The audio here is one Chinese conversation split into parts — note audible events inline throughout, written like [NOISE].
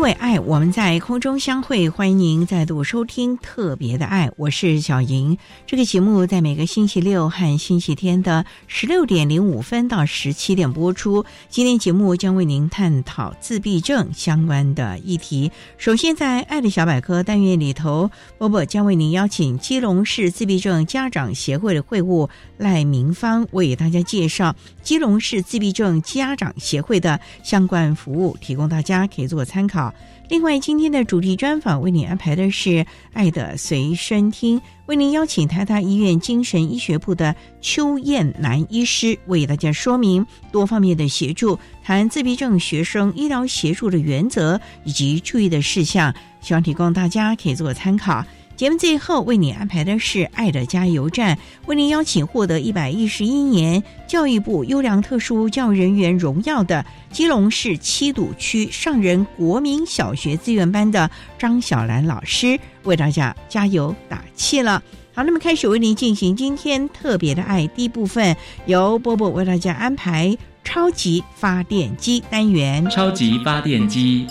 为爱，我们在空中相会。欢迎您再度收听《特别的爱》，我是小莹。这个节目在每个星期六和星期天的十六点零五分到十七点播出。今天节目将为您探讨自闭症相关的议题。首先，在“爱的小百科”单元里头，波波将为您邀请基隆市自闭症家长协会的会务赖明芳为大家介绍基隆市自闭症家长协会的相关服务，提供大家可以做参考。另外，今天的主题专访为您安排的是《爱的随身听》，为您邀请台大医院精神医学部的邱燕南医师为大家说明多方面的协助，谈自闭症学生医疗协助的原则以及注意的事项，希望提供大家可以做参考。节目最后为你安排的是“爱的加油站”，为您邀请获得一百一十一年教育部优良特殊教育人员荣耀的基隆市七堵区上仁国民小学资源班的张小兰老师，为大家加油打气了。好，那么开始为您进行今天特别的爱第一部分，由波波为大家安排超级发电机单元。超级发电机，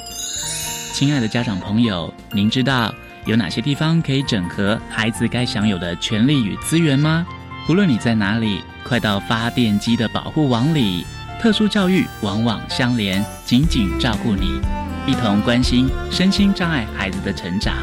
亲爱的家长朋友，您知道？有哪些地方可以整合孩子该享有的权利与资源吗？无论你在哪里，快到发电机的保护网里。特殊教育网网相连，紧紧照顾你，一同关心身心障碍孩子的成长。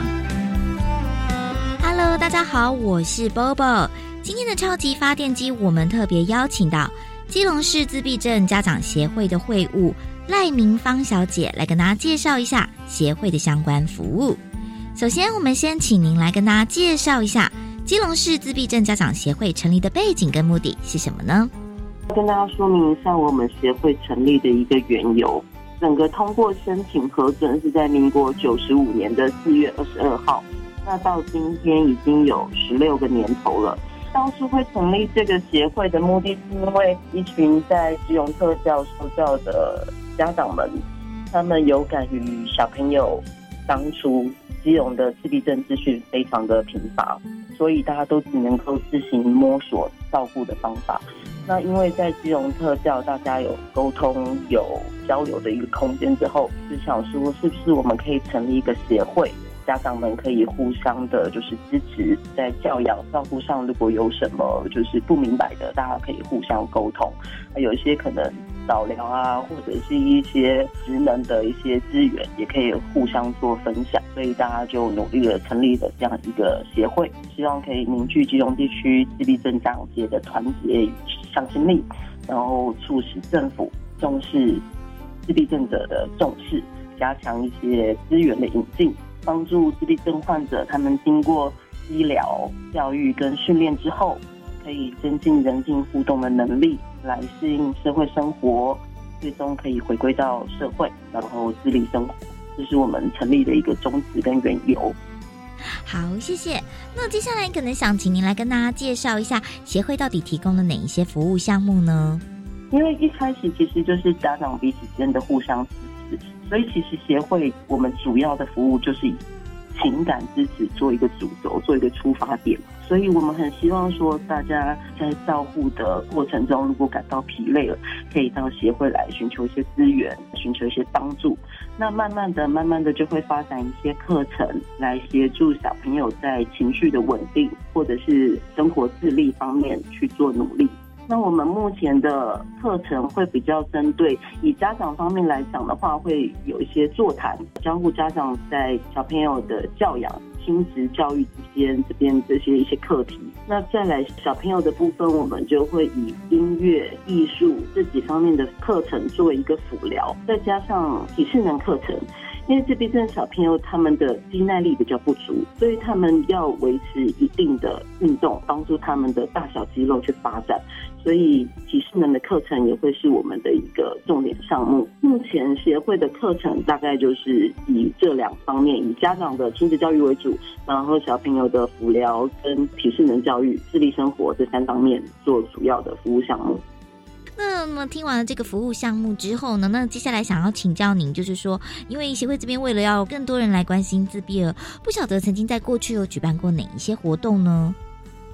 Hello，大家好，我是 Bobo。今天的超级发电机，我们特别邀请到基隆市自闭症家长协会的会务赖明芳小姐来跟大家介绍一下协会的相关服务。首先，我们先请您来跟大家介绍一下基隆市自闭症家长协会成立的背景跟目的是什么呢？跟大家说明一下我们协会成立的一个缘由。整个通过申请核准是在民国九十五年的四月二十二号，那到今天已经有十六个年头了。当初会成立这个协会的目的是因为一群在基隆特教受教的家长们，他们有感于小朋友当初。基隆的自闭症资讯非常的贫乏，所以大家都只能够自行摸索照顾的方法。那因为在基隆特教，大家有沟通、有交流的一个空间之后，就想说是不是我们可以成立一个协会，家长们可以互相的，就是支持，在教养照顾上，如果有什么就是不明白的，大家可以互相沟通。有一些可能。早疗啊，或者是一些职能的一些资源，也可以互相做分享，所以大家就努力的成立了这样一个协会，希望可以凝聚基隆地区自闭症长界的团结与向心力，然后促使政府重视自闭症者的重视，加强一些资源的引进，帮助自闭症患者他们经过医疗、教育跟训练之后，可以增进人际互动的能力。来适应社会生活，最终可以回归到社会，然后自立生活，这是我们成立的一个宗旨跟缘由。好，谢谢。那接下来可能想请您来跟大家介绍一下协会到底提供了哪一些服务项目呢？因为一开始其实就是家长彼此之间的互相支持，所以其实协会我们主要的服务就是以情感支持做一个主轴，做一个出发点。所以我们很希望说，大家在照护的过程中，如果感到疲累了，可以到协会来寻求一些资源，寻求一些帮助。那慢慢的、慢慢的就会发展一些课程，来协助小朋友在情绪的稳定或者是生活自立方面去做努力。那我们目前的课程会比较针对以家长方面来讲的话，会有一些座谈，教护家长在小朋友的教养、亲子教育之间这边这些一些课题。那再来小朋友的部分，我们就会以音乐、艺术这几方面的课程作为一个辅疗，再加上体适能课程。因为自闭症小朋友他们的肌耐力比较不足，所以他们要维持一定的运动，帮助他们的大小肌肉去发展。所以体适能的课程也会是我们的一个重点项目。目前协会的课程大概就是以这两方面，以家长的亲子教育为主，然后小朋友的辅疗跟体适能教育、自立生活这三方面做主要的服务项目。那么听完了这个服务项目之后呢，那接下来想要请教您，就是说，因为协会这边为了要更多人来关心自闭儿，不晓得曾经在过去有举办过哪一些活动呢？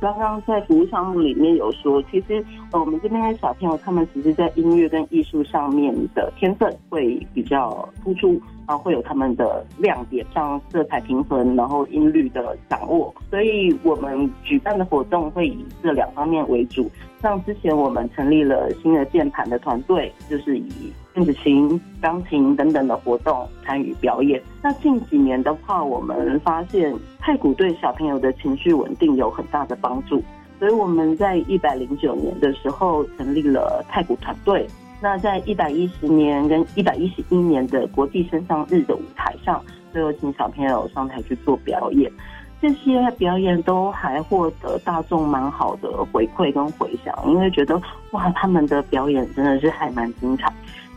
刚刚在服务项目里面有说，其实呃，我们这边的小朋友他们其实在音乐跟艺术上面的天分会比较突出。然后会有他们的亮点，像色彩平衡，然后音律的掌握。所以我们举办的活动会以这两方面为主。像之前我们成立了新的键盘的团队，就是以电子琴、钢琴等等的活动参与表演。那近几年的话，我们发现太鼓对小朋友的情绪稳定有很大的帮助，所以我们在一百零九年的时候成立了太鼓团队。那在一百一十年跟一百一十一年的国际身上日的舞台上，都有请小朋友上台去做表演，这些表演都还获得大众蛮好的回馈跟回响，因为觉得哇，他们的表演真的是还蛮精彩。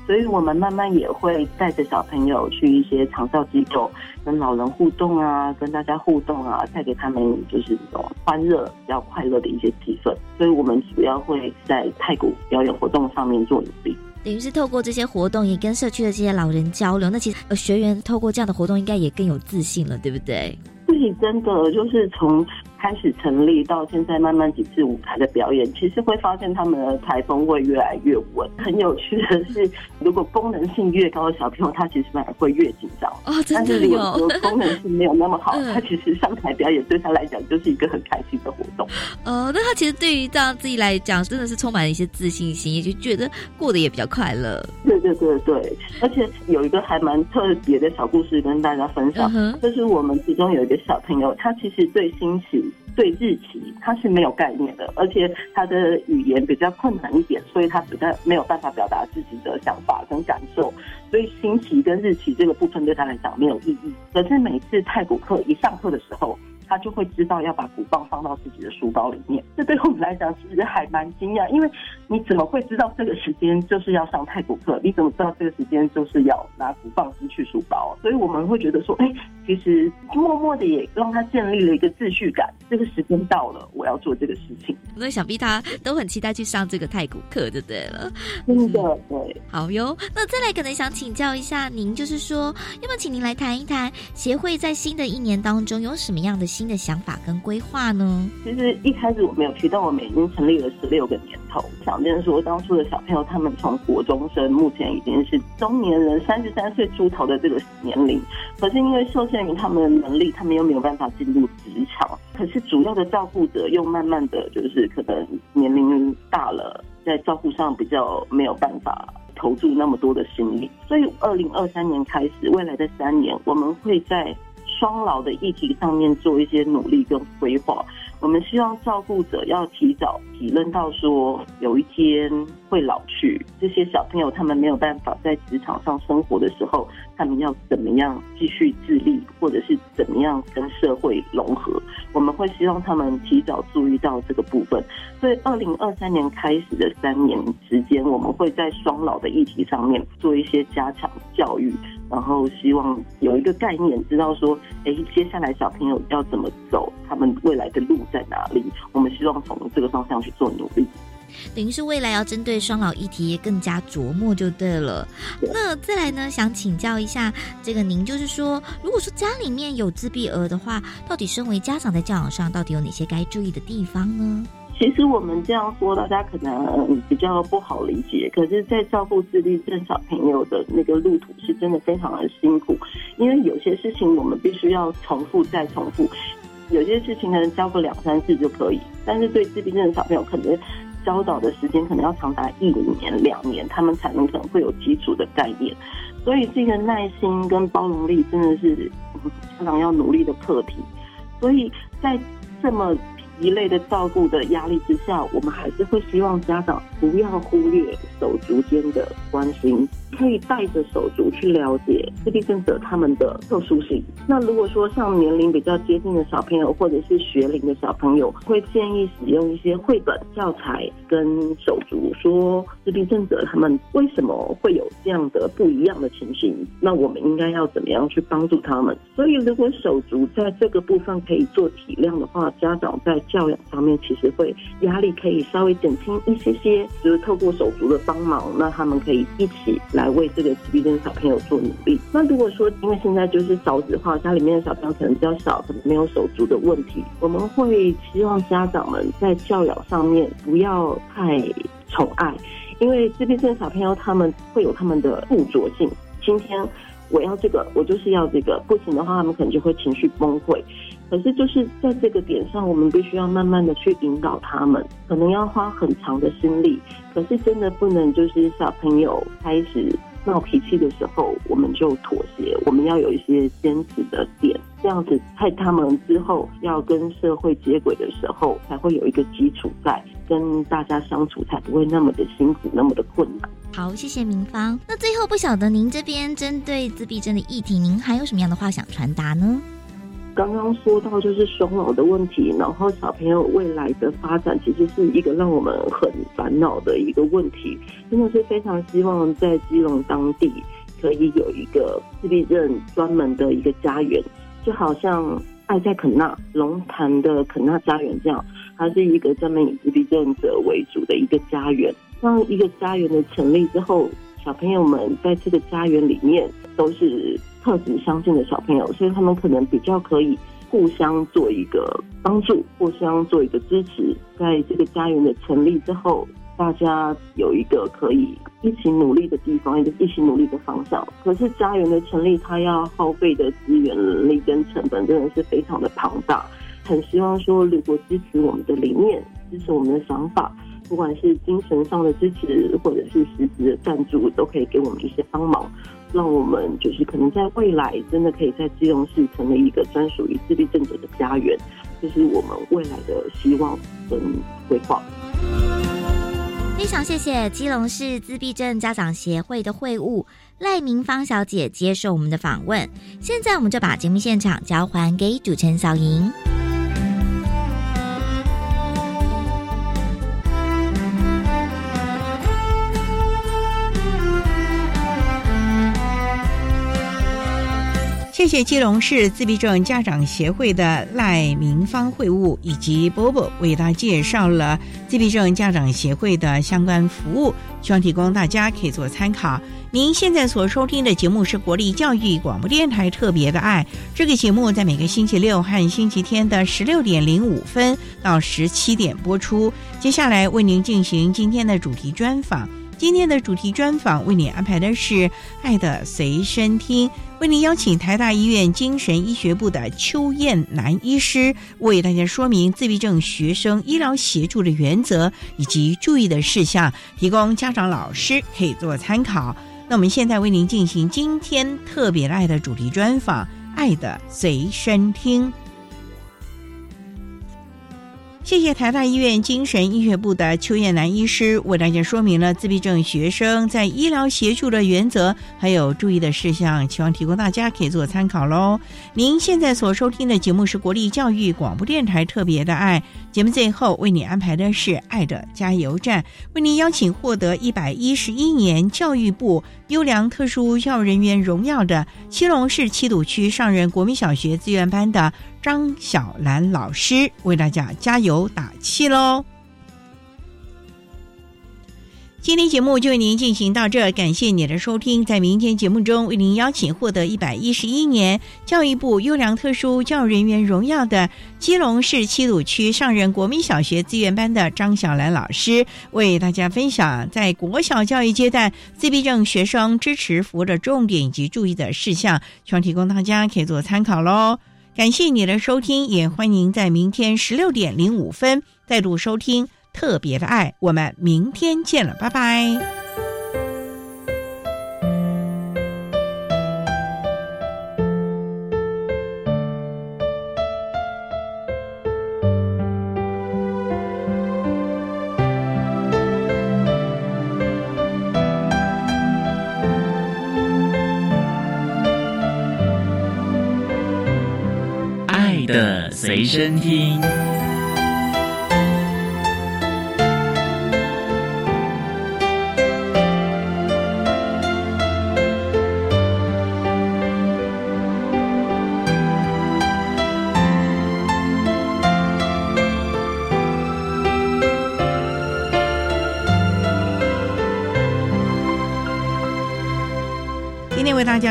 所以我们慢慢也会带着小朋友去一些长照机构，跟老人互动啊，跟大家互动啊，带给他们就是这种欢乐、比较快乐的一些气氛。所以我们主要会在太古表演活动上面做努力，等于是透过这些活动，也跟社区的这些老人交流。那其实呃，学员透过这样的活动，应该也更有自信了，对不对？自己真的就是从。开始成立到现在，慢慢几次舞台的表演，其实会发现他们的台风会越来越稳。很有趣的是，如果功能性越高的小朋友，他其实反而会越紧张。哦，真的有。但是功能性没有那么好，[LAUGHS] 他其实上台表演对他来讲就是一个很开心的活动。哦，那他其实对于这样自己来讲，真的是充满了一些自信心，也就觉得过得也比较快乐。对对对对，而且有一个还蛮特别的小故事跟大家分享，就是我们其中有一个小朋友，他其实对心情。对日期，他是没有概念的，而且他的语言比较困难一点，所以他实在没有办法表达自己的想法跟感受，所以星期跟日期这个部分对他来讲没有意义。可是每次泰古课一上课的时候，他就会知道要把鼓棒放到自己的书包里面，这对我们来讲其实还蛮惊讶，因为你怎么会知道这个时间就是要上太古课？你怎么知道这个时间就是要拿鼓棒进去书包？所以我们会觉得说，哎，其实默默的也让他建立了一个秩序感。这个时间到了，我要做这个事情。那想必他都很期待去上这个太古课，就对了。真的对，好哟。那再来可能想请教一下您，就是说，要不要请您来谈一谈协会在新的一年当中有什么样的？新的想法跟规划呢？其实一开始我没有提到，我们已经成立了十六个年头。想见说，当初的小朋友他们从国中生，目前已经是中年人，三十三岁出头的这个年龄。可是因为受限于他们的能力，他们又没有办法进入职场。可是主要的照顾者又慢慢的就是可能年龄大了，在照顾上比较没有办法投注那么多的心力。所以二零二三年开始，未来的三年，我们会在。双老的议题上面做一些努力跟规划，我们希望照顾者要提早体认到说，有一天会老去，这些小朋友他们没有办法在职场上生活的时候，他们要怎么样继续自立，或者是怎么样跟社会融合？我们会希望他们提早注意到这个部分。所以，二零二三年开始的三年时间，我们会在双老的议题上面做一些加强教育。然后希望有一个概念，知道说，哎，接下来小朋友要怎么走，他们未来的路在哪里？我们希望从这个方向去做努力。等于是未来要针对双老议题更加琢磨就对了。那再来呢，想请教一下，这个您就是说，如果说家里面有自闭儿的话，到底身为家长在教养上到底有哪些该注意的地方呢？其实我们这样说，大家可能比较不好理解。可是，在照顾自闭症小朋友的那个路途，是真的非常的辛苦。因为有些事情我们必须要重复再重复，有些事情可能教个两三次就可以。但是对自闭症的小朋友，可能教导的时间可能要长达一年、两年，他们才能可能会有基础的概念。所以，这个耐心跟包容力真的是家长要努力的课题。所以在这么。一类的照顾的压力之下，我们还是会希望家长不要忽略手足间的关心。可以带着手足去了解自闭症者他们的特殊性。那如果说像年龄比较接近的小朋友，或者是学龄的小朋友，会建议使用一些绘本教材跟手足说自闭症者他们为什么会有这样的不一样的情形。那我们应该要怎么样去帮助他们？所以如果手足在这个部分可以做体谅的话，家长在教养上面其实会压力可以稍微减轻一些些。就是透过手足的帮忙，那他们可以一起来。来为这个自闭症小朋友做努力。那如果说，因为现在就是少子化，家里面的小朋友可能比较少，可能没有手足的问题，我们会希望家长们在教养上面不要太宠爱，因为自闭症小朋友他们会有他们的固着性。今天我要这个，我就是要这个，不行的话，他们可能就会情绪崩溃。可是就是在这个点上，我们必须要慢慢的去引导他们，可能要花很长的心力。可是真的不能就是小朋友开始闹脾气的时候，我们就妥协。我们要有一些坚持的点，这样子在他们之后要跟社会接轨的时候，才会有一个基础在，跟大家相处才不会那么的辛苦，那么的困难。好，谢谢明芳。那最后不晓得您这边针对自闭症的议题，您还有什么样的话想传达呢？刚刚说到就是双老的问题，然后小朋友未来的发展其实是一个让我们很烦恼的一个问题，真的是非常希望在基隆当地可以有一个自闭症专门的一个家园，就好像爱在肯纳龙潭的肯纳家园这样，它是一个专门以自闭症者为主的一个家园。当一个家园的成立之后，小朋友们在这个家园里面都是。特质相近的小朋友，所以他们可能比较可以互相做一个帮助，互相做一个支持。在这个家园的成立之后，大家有一个可以一起努力的地方，一个一起努力的方向。可是家园的成立，它要耗费的资源、能力跟成本真的是非常的庞大。很希望说，如果支持我们的理念，支持我们的想法，不管是精神上的支持，或者是实质的赞助，都可以给我们一些帮忙。让我们就是可能在未来真的可以在基隆市成为一个专属于自闭症者的家园，这是我们未来的希望跟规划。非常谢谢基隆市自闭症家长协会的会务赖明芳小姐接受我们的访问。现在我们就把节目现场交还给主持人小莹。谢谢基隆市自闭症家长协会的赖明芳会务以及波波为大家介绍了自闭症家长协会的相关服务，希望提供大家可以做参考。您现在所收听的节目是国立教育广播电台特别的爱，这个节目在每个星期六和星期天的十六点零五分到十七点播出。接下来为您进行今天的主题专访。今天的主题专访为你安排的是《爱的随身听》，为您邀请台大医院精神医学部的邱燕南医师为大家说明自闭症学生医疗协助的原则以及注意的事项，提供家长、老师可以做参考。那我们现在为您进行今天特别爱的主题专访，《爱的随身听》。谢谢台大医院精神医学部的邱燕南医师为大家说明了自闭症学生在医疗协助的原则，还有注意的事项，希望提供大家可以做参考喽。您现在所收听的节目是国立教育广播电台特别的爱节目，最后为你安排的是爱的加油站，为您邀请获得一百一十一年教育部优良特殊教育人员荣耀的七龙市七堵区上任国民小学资源班的。张小兰老师为大家加油打气喽！今天节目就为您进行到这，感谢你的收听。在明天节目中，为您邀请获得一百一十一年教育部优良特殊教育人员荣耀的基隆市七鲁区上仁国民小学资源班的张小兰老师，为大家分享在国小教育阶段自闭症学生支持服务的重点以及注意的事项，希望提供大家可以做参考喽。感谢你的收听，也欢迎在明天十六点零五分再度收听。特别的爱，我们明天见了，拜拜。爱的随身听。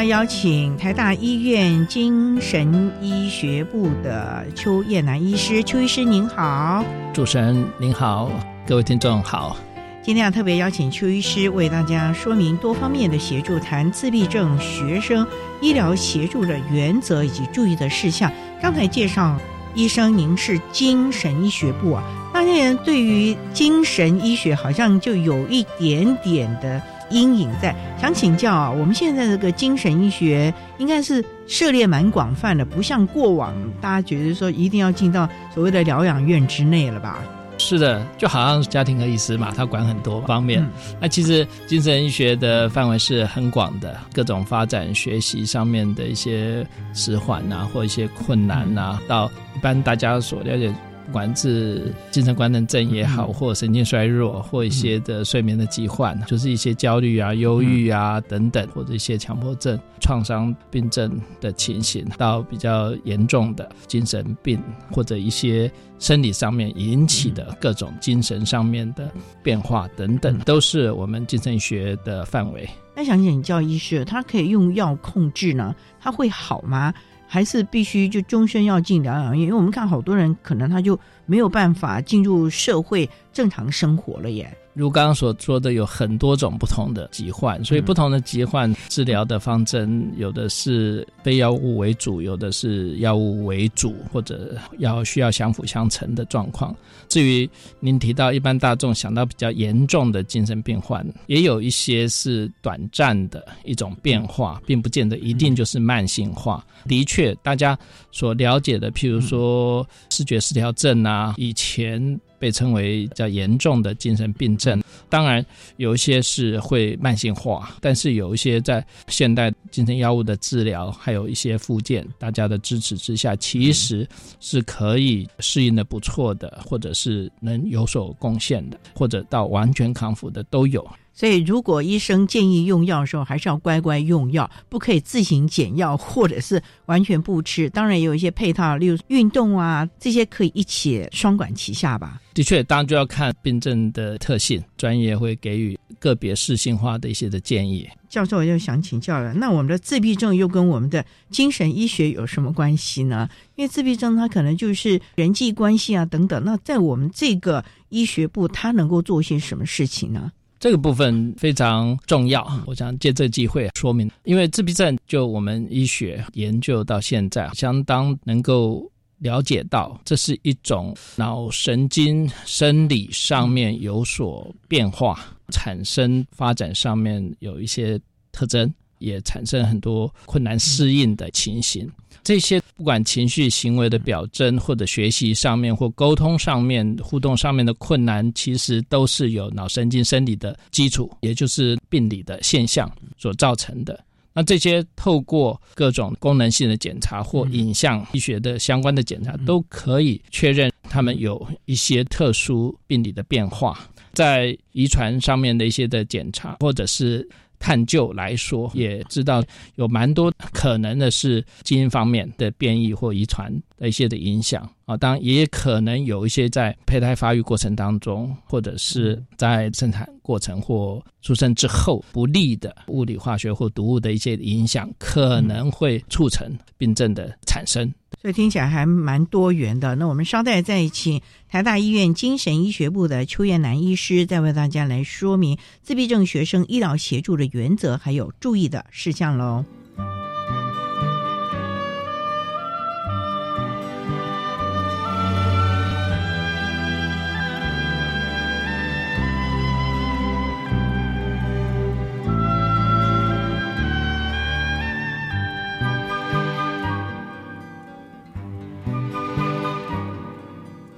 大家邀请台大医院精神医学部的邱燕南医师，邱医师您好，主持人您好，各位听众好。今天要特别邀请邱医师为大家说明多方面的协助，谈自闭症学生医疗协助的原则以及注意的事项。刚才介绍医生，您是精神医学部啊，那些人对于精神医学好像就有一点点的。阴影在，想请教啊，我们现在这个精神医学应该是涉猎蛮广泛的，不像过往大家觉得说一定要进到所谓的疗养院之内了吧？是的，就好像家庭科医师嘛，他管很多方面。那其实精神医学的范围是很广的，各种发展学习上面的一些迟缓啊，或一些困难啊，到一般大家所了解。不管是精神官能症也好，或神经衰弱，或一些的睡眠的疾患，就是一些焦虑啊、忧郁啊等等，或者一些强迫症、创伤病症的情形，到比较严重的精神病，或者一些生理上面引起的各种精神上面的变化等等，都是我们精神学的范围。那想请教医师，他可以用药控制呢？他会好吗？还是必须就终身要进疗养院，因为我们看好多人可能他就没有办法进入社会正常生活了耶。如刚刚所说的，有很多种不同的疾患，所以不同的疾患治疗的方针，有的是非药物为主，有的是药物为主，或者要需要相辅相成的状况。至于您提到一般大众想到比较严重的精神病患，也有一些是短暂的一种变化，并不见得一定就是慢性化。的确，大家所了解的，譬如说视觉失调症啊，以前。被称为较严重的精神病症，当然有一些是会慢性化，但是有一些在现代精神药物的治疗，还有一些附件，大家的支持之下，其实是可以适应的不错的，或者是能有所贡献的，或者到完全康复的都有。所以，如果医生建议用药的时候，还是要乖乖用药，不可以自行减药，或者是完全不吃。当然，有一些配套，例如运动啊，这些可以一起双管齐下吧。的确，当然就要看病症的特性，专业会给予个别适性化的一些的建议。教授，我就想请教了，那我们的自闭症又跟我们的精神医学有什么关系呢？因为自闭症它可能就是人际关系啊等等，那在我们这个医学部，它能够做些什么事情呢？这个部分非常重要，我想借这机会说明，因为自闭症就我们医学研究到现在，相当能够了解到，这是一种脑神经生理上面有所变化，产生发展上面有一些特征，也产生很多困难适应的情形。这些不管情绪、行为的表征，或者学习上面或沟通上面、互动上面的困难，其实都是有脑神经生理的基础，也就是病理的现象所造成的。那这些透过各种功能性的检查或影像医学的相关的检查，都可以确认他们有一些特殊病理的变化，在遗传上面的一些的检查，或者是。探究来说，也知道有蛮多可能的是基因方面的变异或遗传的一些的影响，啊，当然也可能有一些在胚胎发育过程当中，或者是在生产过程或出生之后不利的物理、化学或毒物的一些影响，可能会促成病症的产生。所以听起来还蛮多元的。那我们稍待再请台大医院精神医学部的邱彦南医师，再为大家来说明自闭症学生医疗协助的原则，还有注意的事项喽。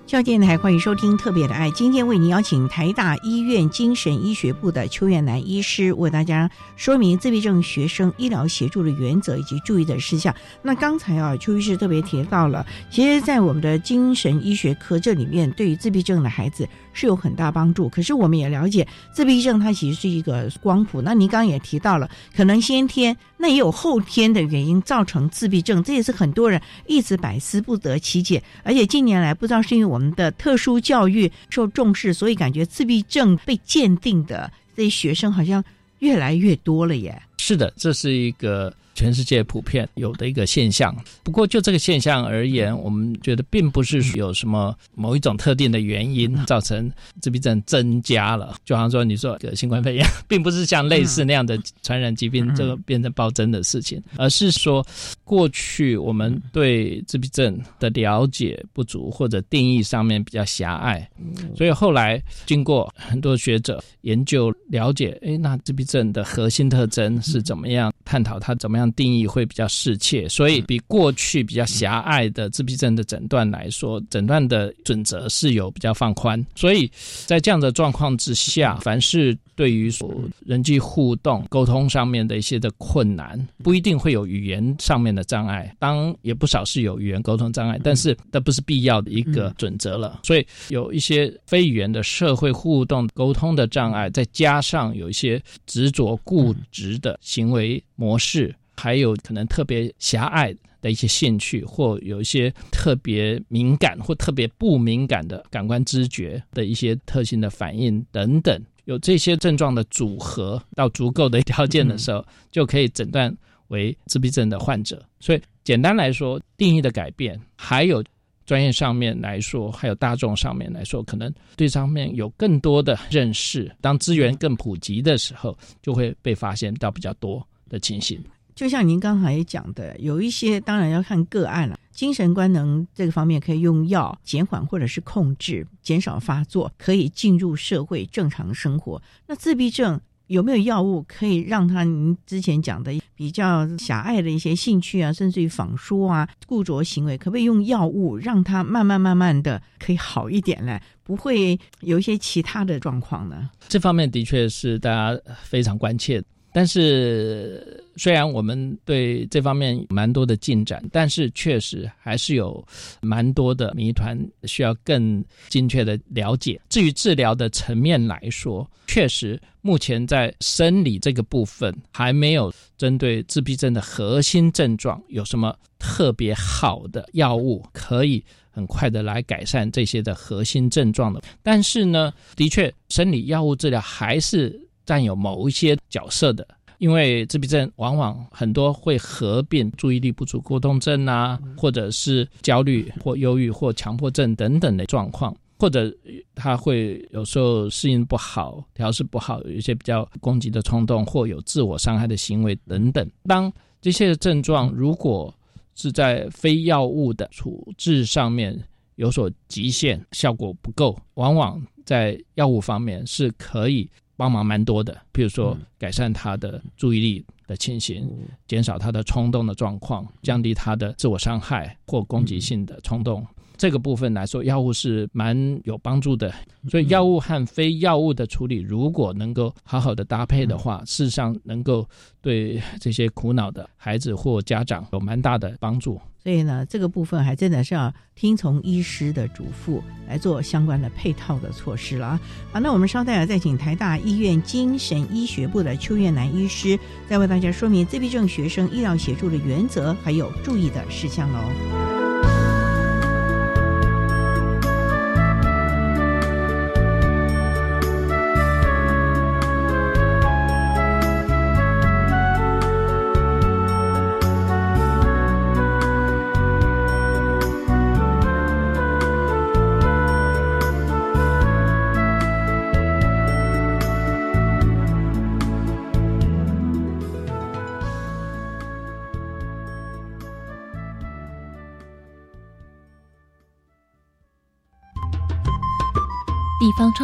教电台欢迎收听《特别的爱》，今天为您邀请台大医院精神医学部的邱远南医师为大家说明自闭症学生医疗协助的原则以及注意的事项。那刚才啊，邱医师特别提到了，其实，在我们的精神医学科这里面，对于自闭症的孩子是有很大帮助。可是，我们也了解，自闭症它其实是一个光谱。那您刚刚也提到了，可能先天，那也有后天的原因造成自闭症，这也是很多人一直百思不得其解。而且近年来，不知道是因为我我们的特殊教育受重视，所以感觉自闭症被鉴定的这些学生好像越来越多了耶。是的，这是一个。全世界普遍有的一个现象，不过就这个现象而言，我们觉得并不是有什么某一种特定的原因造成自闭症增加了。就好像说，你说个新冠肺炎，并不是像类似那样的传染疾病这个变成暴增的事情，而是说过去我们对自闭症的了解不足，或者定义上面比较狭隘，所以后来经过很多学者研究了解，哎，那自闭症的核心特征是怎么样？探讨它怎么样定义会比较适切，所以比过去比较狭隘的自闭症的诊断来说，诊断的准则是有比较放宽。所以在这样的状况之下，凡是对于所人际互动、沟通上面的一些的困难，不一定会有语言上面的障碍，当也不少是有语言沟通障碍，但是这不是必要的一个准则了。所以有一些非语言的社会互动沟通的障碍，再加上有一些执着固执的行为。模式，还有可能特别狭隘的一些兴趣，或有一些特别敏感或特别不敏感的感官知觉的一些特性的反应等等，有这些症状的组合到足够的条件的时候，就可以诊断为自闭症的患者。所以，简单来说，定义的改变，还有专业上面来说，还有大众上面来说，可能对上面有更多的认识。当资源更普及的时候，就会被发现到比较多。的情形，就像您刚才讲的，有一些当然要看个案了。精神官能这个方面可以用药减缓或者是控制，减少发作，可以进入社会正常生活。那自闭症有没有药物可以让他您之前讲的比较狭隘的一些兴趣啊，甚至于仿书啊、固着行为，可不可以用药物让他慢慢慢慢的可以好一点呢？不会有一些其他的状况呢？这方面的确是大家非常关切。但是，虽然我们对这方面蛮多的进展，但是确实还是有蛮多的谜团需要更精确的了解。至于治疗的层面来说，确实目前在生理这个部分还没有针对自闭症的核心症状有什么特别好的药物可以很快的来改善这些的核心症状的。但是呢，的确，生理药物治疗还是。占有某一些角色的，因为自闭症往往很多会合并注意力不足过动症啊，或者是焦虑或忧郁或强迫症等等的状况，或者他会有时候适应不好、调试不好，有一些比较攻击的冲动或有自我伤害的行为等等。当这些症状如果是在非药物的处置上面有所极限，效果不够，往往在药物方面是可以。帮忙蛮多的，比如说改善他的注意力的情形，减少他的冲动的状况，降低他的自我伤害或攻击性的冲动。这个部分来说，药物是蛮有帮助的。所以，药物和非药物的处理，如果能够好好的搭配的话，事实上能够对这些苦恼的孩子或家长有蛮大的帮助。所以呢，这个部分还真的是要听从医师的嘱咐来做相关的配套的措施了啊。好，那我们稍待啊再请台大医院精神医学部的邱月南医师，再为大家说明自闭症学生医疗协助的原则还有注意的事项喽。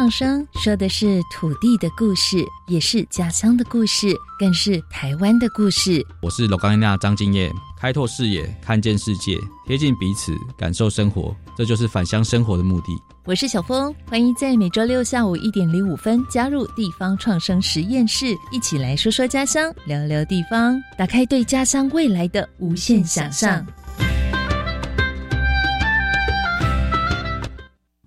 创生说的是土地的故事，也是家乡的故事，更是台湾的故事。我是罗冈娜张敬业，开拓视野，看见世界，贴近彼此，感受生活，这就是返乡生活的目的。我是小峰，欢迎在每周六下午一点零五分加入地方创生实验室，一起来说说家乡，聊聊地方，打开对家乡未来的无限想象。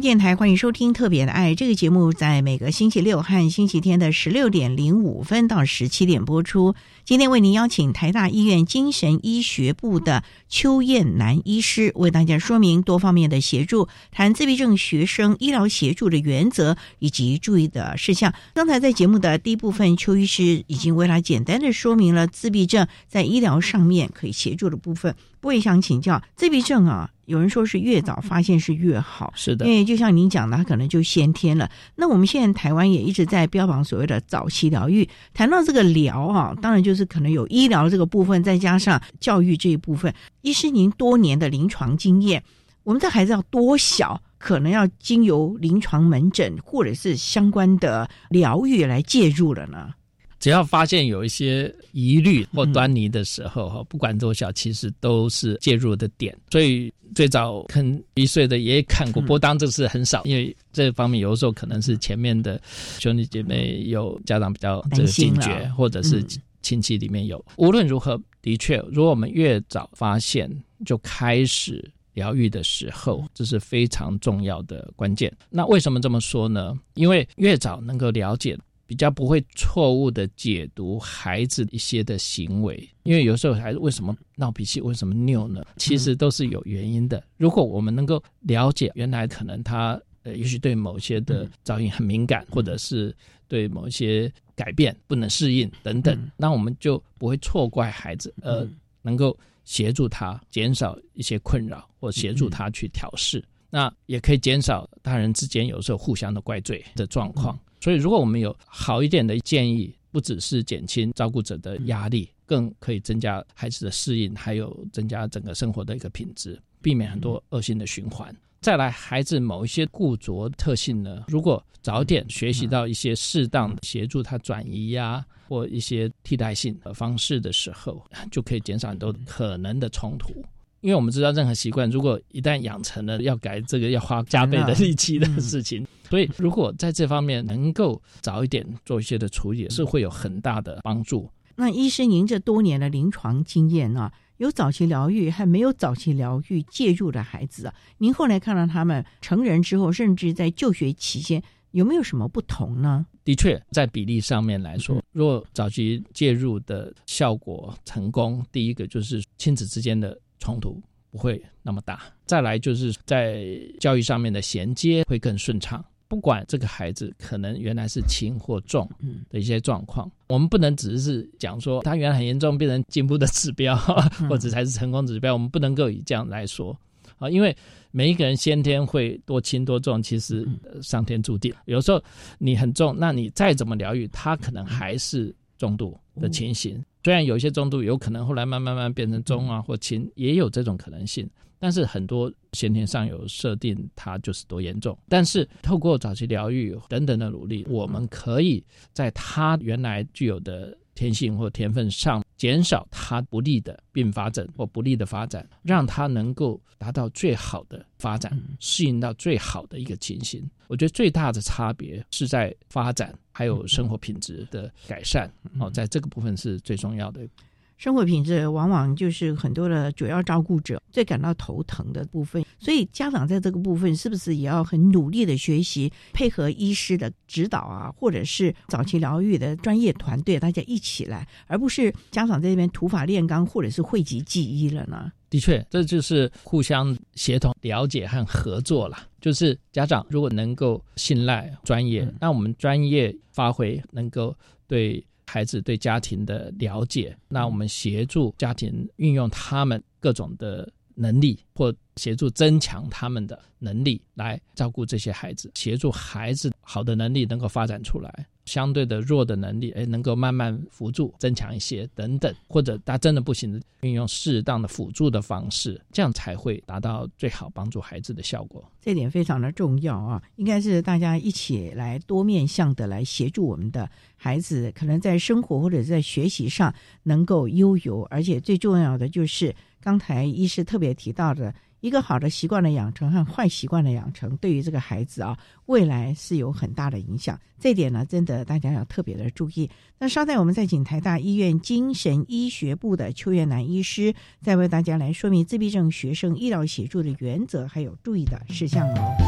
电台欢迎收听《特别的爱》这个节目，在每个星期六和星期天的十六点零五分到十七点播出。今天为您邀请台大医院精神医学部的邱燕南医师，为大家说明多方面的协助，谈自闭症学生医疗协助的原则以及注意的事项。刚才在节目的第一部分，邱医师已经为他简单的说明了自闭症在医疗上面可以协助的部分。我也想请教自闭症啊。有人说是越早发现是越好，是的，因为就像您讲的，他可能就先天了。那我们现在台湾也一直在标榜所谓的早期疗愈。谈到这个疗啊，当然就是可能有医疗这个部分，再加上教育这一部分。医师，您多年的临床经验，我们这孩子要多小，可能要经由临床门诊或者是相关的疗愈来介入了呢？只要发现有一些疑虑或端倪的时候，哈，不管多小，其实都是介入的点。所以最早看一岁的也看过，不过当这是很少，因为这方面有的时候可能是前面的兄弟姐妹有家长比较这个警觉，或者是亲戚里面有。无论如何，的确，如果我们越早发现，就开始疗愈的时候，这是非常重要的关键。那为什么这么说呢？因为越早能够了解。比较不会错误的解读孩子一些的行为，因为有时候孩子为什么闹脾气，为什么拗呢？其实都是有原因的。如果我们能够了解，原来可能他呃，也许对某些的噪音很敏感，或者是对某些改变不能适应等等，那我们就不会错怪孩子，呃，能够协助他减少一些困扰，或协助他去调试，那也可以减少大人之间有时候互相的怪罪的状况。所以，如果我们有好一点的建议，不只是减轻照顾者的压力，更可以增加孩子的适应，还有增加整个生活的一个品质，避免很多恶性的循环。再来，孩子某一些固着特性呢，如果早点学习到一些适当协助他转移呀，或一些替代性的方式的时候，就可以减少很多可能的冲突。因为我们知道，任何习惯如果一旦养成了，要改这个要花加倍的力气的事情。所以，如果在这方面能够早一点做一些的处理，是会有很大的帮助。那医生，您这多年的临床经验啊，有早期疗愈和没有早期疗愈介入的孩子啊，您后来看到他们成人之后，甚至在就学期间，有没有什么不同呢？的确，在比例上面来说，若早期介入的效果成功，第一个就是亲子之间的冲突不会那么大。再来就是在教育上面的衔接会更顺畅。不管这个孩子可能原来是轻或重的一些状况，我们不能只是讲说他原来很严重变成进步的指标，[LAUGHS] 或者才是成功指标。我们不能够以这样来说啊，因为每一个人先天会多轻多重，其实上天注定。有时候你很重，那你再怎么疗愈，他可能还是重度的情形。虽然有一些中度有可能后来慢慢慢变成中啊或轻，也有这种可能性。但是很多先天上有设定，它就是多严重。但是透过早期疗愈等等的努力，我们可以在他原来具有的天性或天分上减少他不利的并发症或不利的发展，让他能够达到最好的发展，适应到最好的一个情形。我觉得最大的差别是在发展还有生活品质的改善哦，在这个部分是最重要的。生活品质往往就是很多的主要照顾者最感到头疼的部分，所以家长在这个部分是不是也要很努力的学习，配合医师的指导啊，或者是早期疗愈的专业团队，大家一起来，而不是家长在这边土法炼钢，或者是讳疾忌医了呢？的确，这就是互相协同、了解和合作了。就是家长如果能够信赖专业，那我们专业发挥能够对。孩子对家庭的了解，那我们协助家庭运用他们各种的能力，或协助增强他们的能力来照顾这些孩子，协助孩子好的能力能够发展出来。相对的弱的能力，哎，能够慢慢辅助增强一些等等，或者他真的不行，运用适当的辅助的方式，这样才会达到最好帮助孩子的效果。这点非常的重要啊，应该是大家一起来多面向的来协助我们的孩子，可能在生活或者在学习上能够悠游，而且最重要的就是刚才医师特别提到的。一个好的习惯的养成和坏习惯的养成，对于这个孩子啊，未来是有很大的影响。这点呢，真的大家要特别的注意。那稍待，我们再请台大医院精神医学部的邱元南医师，再为大家来说明自闭症学生医疗协助的原则，还有注意的事项哦。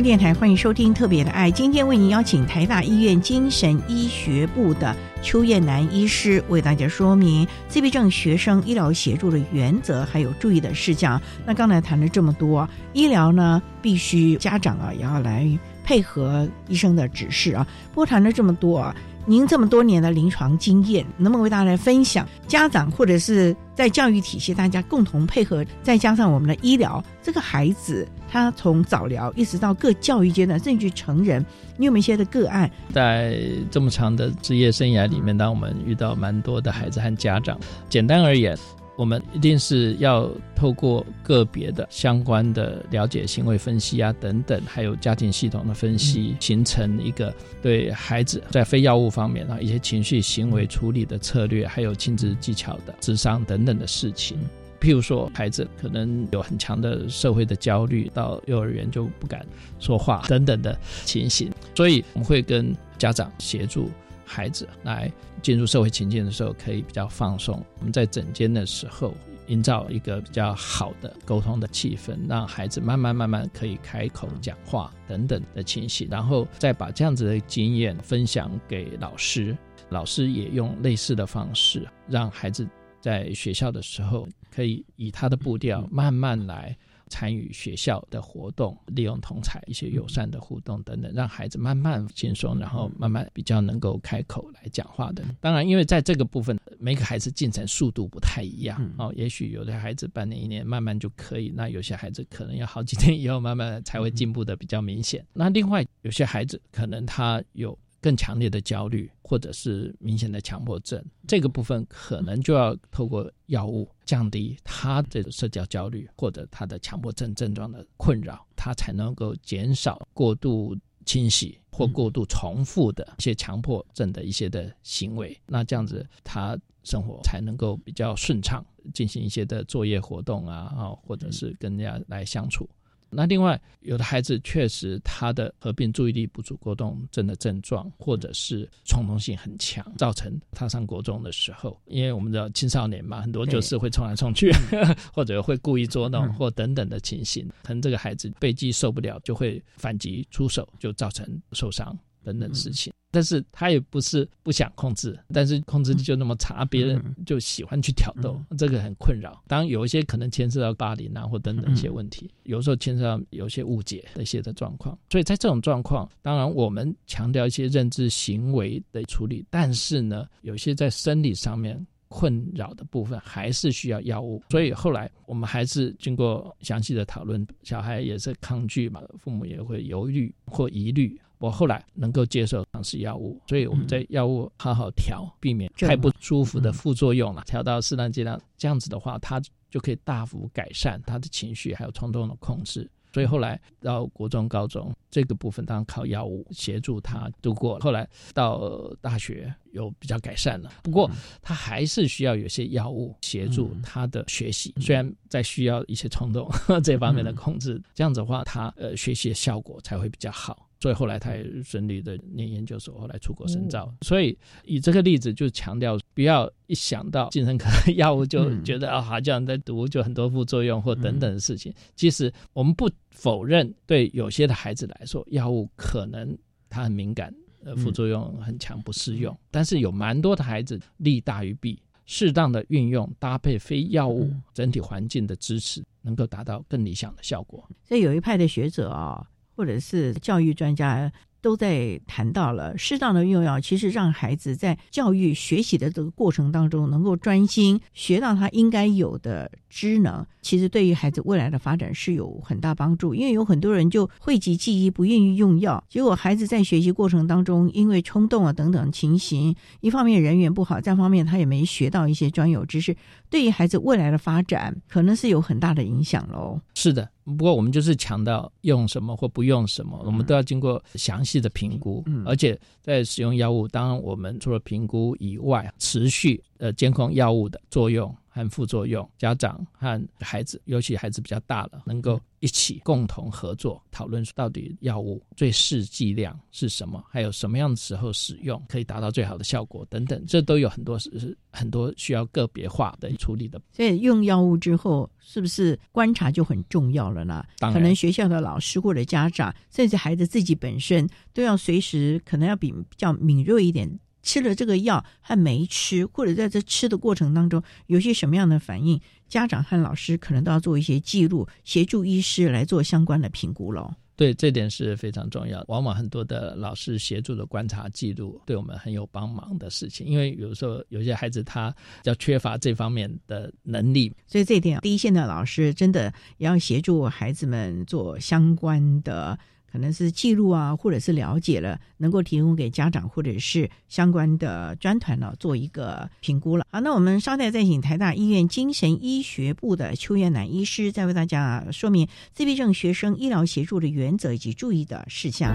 电台欢迎收听《特别的爱》，今天为您邀请台大医院精神医学部的邱燕南医师为大家说明自闭症学生医疗协助的原则，还有注意的事项。那刚才谈了这么多，医疗呢必须家长啊也要来配合医生的指示啊。不过谈了这么多啊。您这么多年的临床经验，能不能为大家来分享？家长或者是在教育体系，大家共同配合，再加上我们的医疗，这个孩子他从早疗一直到各教育阶段，甚至成人，你有没有一些的个案？在这么长的职业生涯里面，当我们遇到蛮多的孩子和家长，简单而言。我们一定是要透过个别的相关的了解、行为分析啊等等，还有家庭系统的分析，形成一个对孩子在非药物方面啊一些情绪行为处理的策略，还有亲子技巧的智商等等的事情。譬如说，孩子可能有很强的社会的焦虑，到幼儿园就不敢说话等等的情形，所以我们会跟家长协助。孩子来进入社会情境的时候，可以比较放松。我们在整间的时候，营造一个比较好的沟通的气氛，让孩子慢慢慢慢可以开口讲话等等的情形，然后再把这样子的经验分享给老师，老师也用类似的方式，让孩子在学校的时候可以以他的步调慢慢来。参与学校的活动，利用同才一些友善的互动等等，让孩子慢慢轻松，然后慢慢比较能够开口来讲话的。当然，因为在这个部分，每个孩子进程速度不太一样哦。也许有的孩子半年一年慢慢就可以，那有些孩子可能要好几天以后慢慢才会进步的比较明显。那另外有些孩子可能他有。更强烈的焦虑，或者是明显的强迫症，这个部分可能就要透过药物降低他这个社交焦虑或者他的强迫症症状的困扰，他才能够减少过度清洗或过度重复的一些强迫症的一些的行为。那这样子，他生活才能够比较顺畅，进行一些的作业活动啊，啊，或者是跟人家来相处。那另外，有的孩子确实他的合并注意力不足过动症的症状，或者是冲动性很强，造成他上国中的时候，因为我们的青少年嘛，很多就是会冲来冲去，[LAUGHS] 或者会故意捉弄或等等的情形，可能这个孩子被击受不了，就会反击出手，就造成受伤等等事情。但是他也不是不想控制，但是控制力就那么差，别人就喜欢去挑逗，这个很困扰。当然有一些可能牵涉到霸凌啊或等等一些问题，有时候牵涉到有些误解的一些的状况。所以在这种状况，当然我们强调一些认知行为的处理，但是呢，有些在生理上面困扰的部分还是需要药物。所以后来我们还是经过详细的讨论，小孩也是抗拒嘛，父母也会犹豫或疑虑。我后来能够接受尝试药物，所以我们在药物好好调，避免太不舒服的副作用了。调到适当剂量，这样子的话，他就可以大幅改善他的情绪还有冲动的控制。所以后来到国中、高中这个部分，当然靠药物协助他度过。后来到大学有比较改善了，不过他还是需要有些药物协助他的学习。虽然在需要一些冲动 [LAUGHS] 这方面的控制，这样子的话，他呃学习的效果才会比较好。所以后来他也顺利的念研究所，后来出国深造。所以以这个例子就强调，不要一想到精神科药物就觉得啊，好像在读就很多副作用或等等的事情。其实我们不否认，对有些的孩子来说，药物可能他很敏感，呃，副作用很强，不适用。但是有蛮多的孩子利大于弊，适当的运用搭配非药物整体环境的支持，能够达到更理想的效果。所以有一派的学者啊。或者是教育专家都在谈到了适当的用药，其实让孩子在教育学习的这个过程当中，能够专心学到他应该有的知能。其实对于孩子未来的发展是有很大帮助，因为有很多人就讳疾忌医，不愿意用药，结果孩子在学习过程当中，因为冲动啊等等情形，一方面人缘不好，再方面他也没学到一些专有知识，对于孩子未来的发展可能是有很大的影响喽。是的，不过我们就是强调用什么或不用什么，我们都要经过详细的评估，而且在使用药物，当然我们除了评估以外，持续呃监控药物的作用。和副作用，家长和孩子，尤其孩子比较大了，能够一起共同合作讨论，到底药物最适剂量是什么，还有什么样的时候使用可以达到最好的效果等等，这都有很多是很多需要个别化的处理的。所以用药物之后，是不是观察就很重要了呢？可能学校的老师或者家长，甚至孩子自己本身，都要随时可能要比比较敏锐一点。吃了这个药还没吃，或者在这吃的过程当中有些什么样的反应，家长和老师可能都要做一些记录，协助医师来做相关的评估喽。对，这点是非常重要。往往很多的老师协助的观察记录，对我们很有帮忙的事情。因为有时候有些孩子他比较缺乏这方面的能力，所以这一点第一线的老师真的要协助孩子们做相关的。可能是记录啊，或者是了解了，能够提供给家长或者是相关的专团呢，做一个评估了。好，那我们稍待再请台大医院精神医学部的邱元南医师，再为大家说明自闭症学生医疗协助的原则以及注意的事项。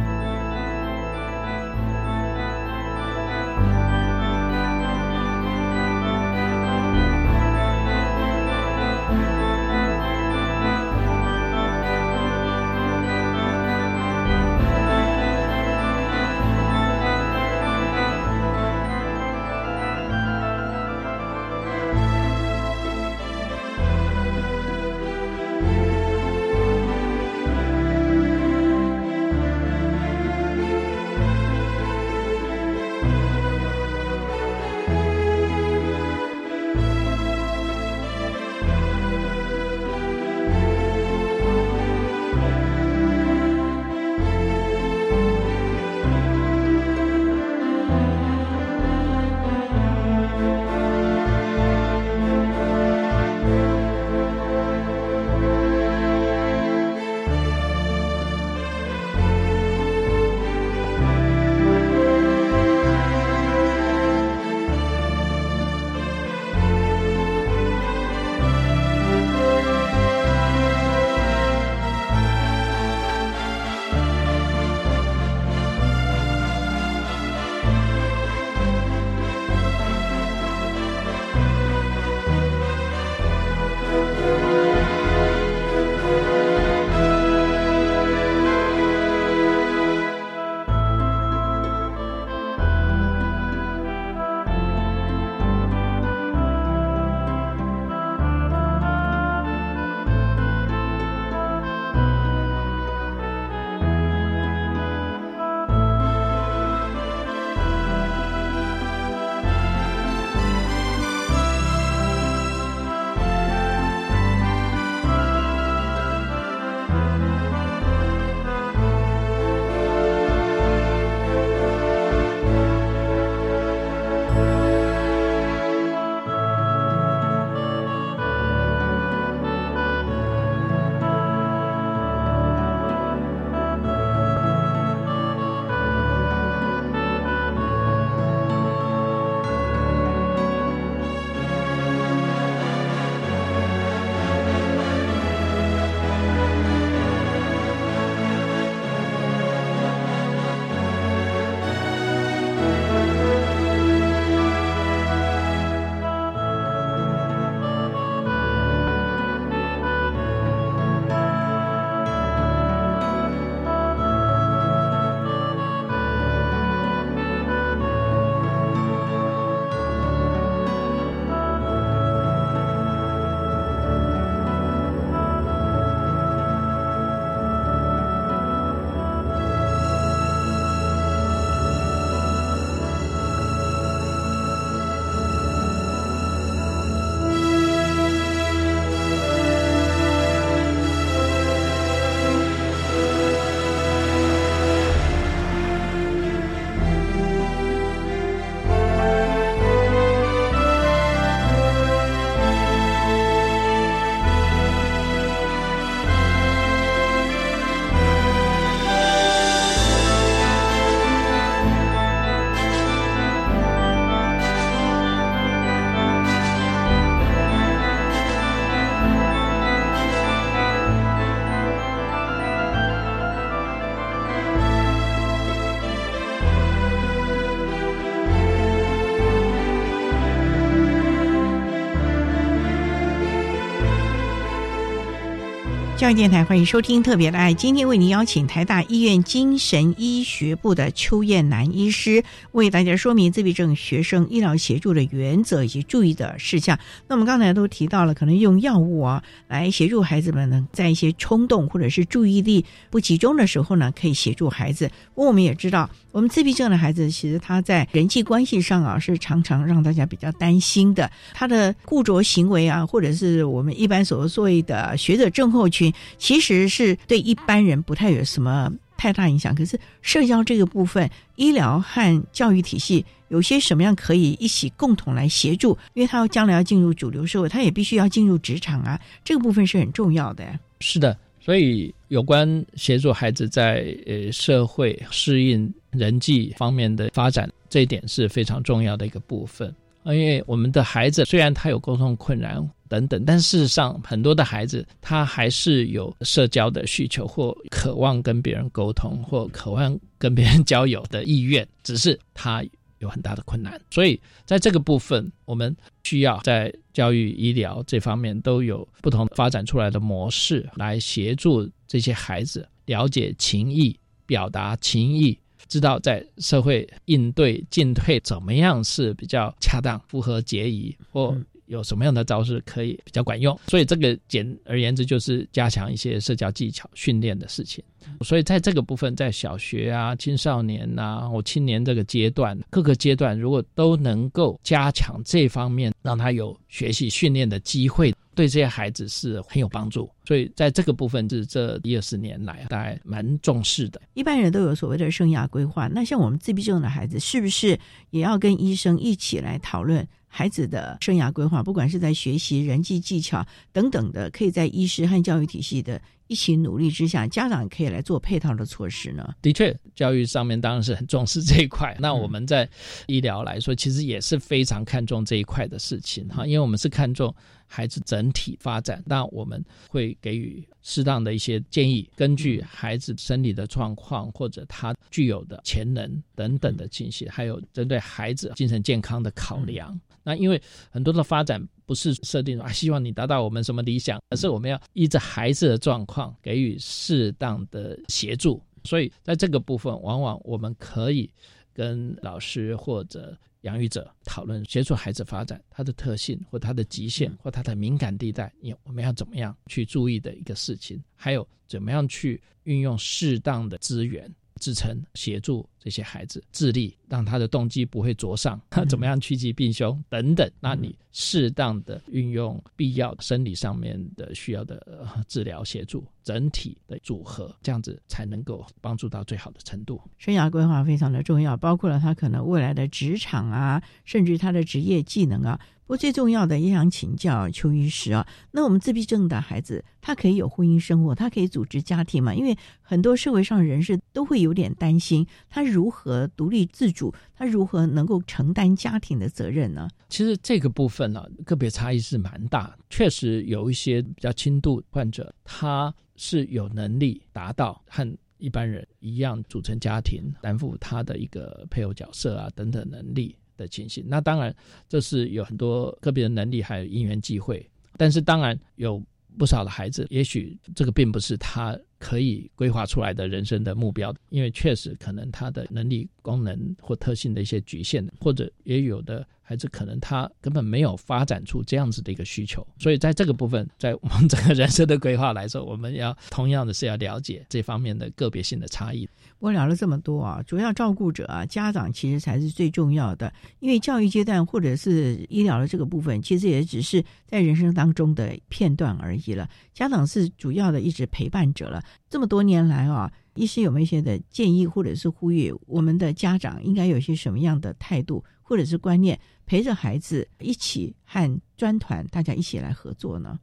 教育电台欢迎收听《特别的爱》，今天为您邀请台大医院精神医学部的邱燕南医师为大家说明自闭症学生医疗协助的原则以及注意的事项。那我们刚才都提到了，可能用药物啊来协助孩子们呢，在一些冲动或者是注意力不集中的时候呢，可以协助孩子。不过我们也知道，我们自闭症的孩子其实他在人际关系上啊是常常让大家比较担心的，他的固着行为啊，或者是我们一般所所谓的学者症候群。其实是对一般人不太有什么太大影响，可是社交这个部分，医疗和教育体系有些什么样可以一起共同来协助？因为他要将来要进入主流社会，他也必须要进入职场啊，这个部分是很重要的。是的，所以有关协助孩子在呃社会适应人际方面的发展，这一点是非常重要的一个部分。因为我们的孩子虽然他有沟通困难。等等，但事实上，很多的孩子他还是有社交的需求，或渴望跟别人沟通，或渴望跟别人 [LAUGHS] 交友的意愿，只是他有很大的困难。所以，在这个部分，我们需要在教育、医疗这方面都有不同发展出来的模式，来协助这些孩子了解情谊、表达情谊，知道在社会应对进退怎么样是比较恰当、符合节仪或。有什么样的招式可以比较管用？所以这个简而言之就是加强一些社交技巧训练的事情。所以在这个部分，在小学啊、青少年呐或青年这个阶段，各个阶段如果都能够加强这方面，让他有学习训练的机会，对这些孩子是很有帮助。所以在这个部分是这一二十年来大概蛮重视的。一般人都有所谓的生涯规划，那像我们自闭症的孩子，是不是也要跟医生一起来讨论？孩子的生涯规划，不管是在学习、人际技巧等等的，可以在医师和教育体系的一起努力之下，家长可以来做配套的措施呢。的确，教育上面当然是很重视这一块。[LAUGHS] 那我们在医疗来说，其实也是非常看重这一块的事情哈，因为我们是看重孩子整体发展，那我们会给予适当的一些建议，根据孩子生理的状况或者他具有的潜能等等的信息，还有针对孩子精神健康的考量。那因为很多的发展不是设定啊，希望你达到我们什么理想，而是我们要依着孩子的状况给予适当的协助。所以在这个部分，往往我们可以跟老师或者养育者讨论，协助孩子发展他的特性或他的极限或他的敏感地带，你我们要怎么样去注意的一个事情，还有怎么样去运用适当的资源。支撑协助这些孩子自立，让他的动机不会着上，[LAUGHS] 怎么样趋吉避凶等等？那你适当的运用必要生理上面的需要的治疗协助，整体的组合，这样子才能够帮助到最好的程度。生涯规划非常的重要，包括了他可能未来的职场啊，甚至他的职业技能啊。不过最重要的也想请教邱医师啊，那我们自闭症的孩子，他可以有婚姻生活，他可以组织家庭吗？因为很多社会上人士都会有点担心，他如何独立自主，他如何能够承担家庭的责任呢？其实这个部分呢，个别差异是蛮大。确实有一些比较轻度患者，他是有能力达到和一般人一样组成家庭，担负他的一个配偶角色啊等等能力。的情形，那当然这是有很多个别的能力，还有因缘际会，但是当然有不少的孩子，也许这个并不是他可以规划出来的人生的目标，因为确实可能他的能力、功能或特性的一些局限，或者也有的。孩子可能他根本没有发展出这样子的一个需求，所以在这个部分，在我们整个人生的规划来说，我们要同样的是要了解这方面的个别性的差异。我聊了这么多啊，主要照顾者啊，家长其实才是最重要的，因为教育阶段或者是医疗的这个部分，其实也只是在人生当中的片段而已了。家长是主要的一直陪伴者了。这么多年来啊，医师有没有一些的建议或者是呼吁，我们的家长应该有些什么样的态度或者是观念？陪着孩子一起和专团，大家一起来合作呢。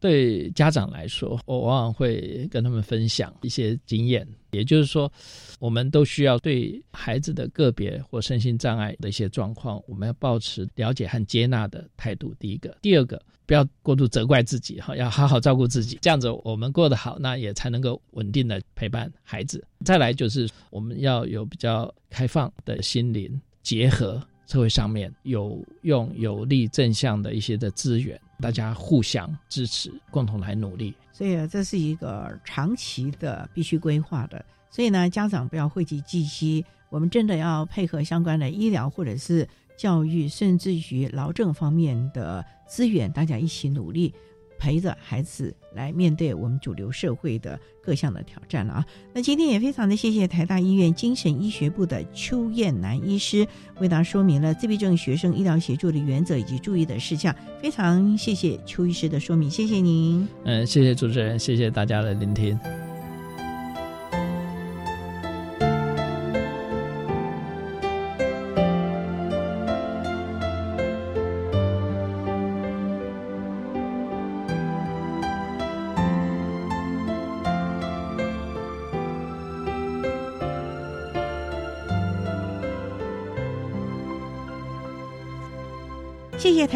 对家长来说，我往往会跟他们分享一些经验。也就是说，我们都需要对孩子的个别或身心障碍的一些状况，我们要保持了解和接纳的态度。第一个，第二个，不要过度责怪自己，哈，要好好照顾自己。这样子，我们过得好，那也才能够稳定的陪伴孩子。再来就是，我们要有比较开放的心灵结合。社会上面有用有利正向的一些的资源，大家互相支持，共同来努力。所以这是一个长期的必须规划的。所以呢，家长不要讳疾忌医，我们真的要配合相关的医疗或者是教育，甚至于劳政方面的资源，大家一起努力。陪着孩子来面对我们主流社会的各项的挑战了啊！那今天也非常的谢谢台大医院精神医学部的邱燕南医师为大家说明了自闭症学生医疗协助的原则以及注意的事项，非常谢谢邱医师的说明，谢谢您。嗯，谢谢主持人，谢谢大家的聆听。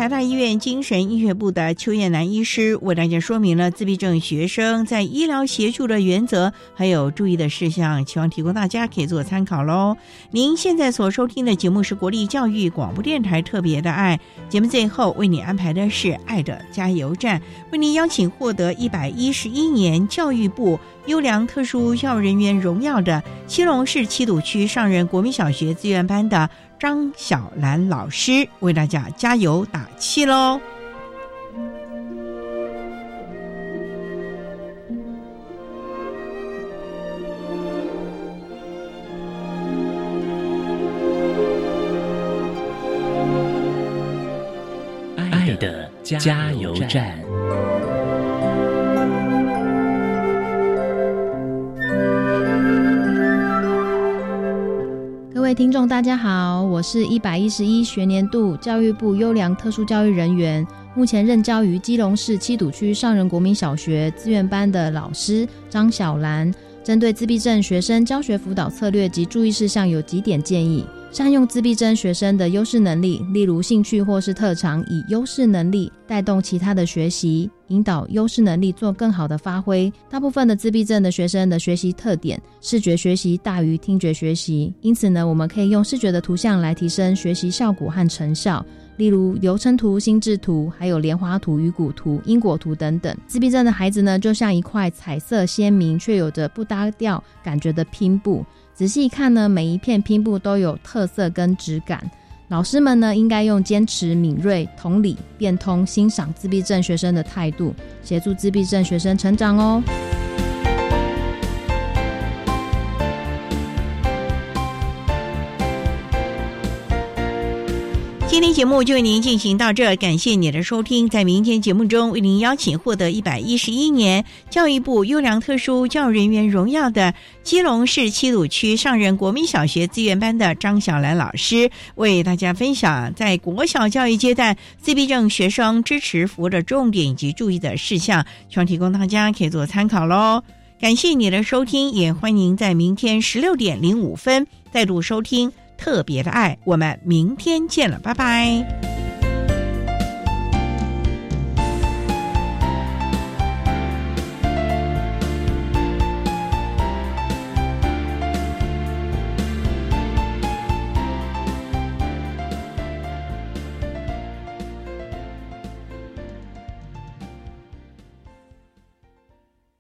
台大医院精神医学部的邱燕南医师为大家说明了自闭症学生在医疗协助的原则，还有注意的事项，希望提供大家可以做参考喽。您现在所收听的节目是国立教育广播电台特别的爱节目，最后为你安排的是爱的加油站，为您邀请获得一百一十一年教育部优良特殊教育人员荣耀的七龙市七堵区上仁国民小学资源班的。张小兰老师为大家加油打气喽！爱的加油站。各位听众，大家好，我是一百一十一学年度教育部优良特殊教育人员，目前任教于基隆市七堵区上仁国民小学资源班的老师张小兰。针对自闭症学生教学辅导策略及注意事项，有几点建议。善用自闭症学生的优势能力，例如兴趣或是特长，以优势能力带动其他的学习，引导优势能力做更好的发挥。大部分的自闭症的学生的学习特点，视觉学习大于听觉学习，因此呢，我们可以用视觉的图像来提升学习效果和成效。例如流程图、心智图，还有莲花图、鱼骨图、因果图等等。自闭症的孩子呢，就像一块彩色鲜明却有着不搭调感觉的拼布。仔细一看呢，每一片拼布都有特色跟质感。老师们呢，应该用坚持、敏锐、同理、变通、欣赏自闭症学生的态度，协助自闭症学生成长哦。今天节目就为您进行到这，感谢你的收听。在明天节目中，为您邀请获得一百一十一年教育部优良特殊教育人员荣耀的基隆市七堵区上仁国民小学资源班的张小兰老师，为大家分享在国小教育阶段自闭症学生支持服务的重点以及注意的事项，希望提供大家可以做参考喽。感谢你的收听，也欢迎在明天十六点零五分再度收听。特别的爱，我们明天见了，拜拜。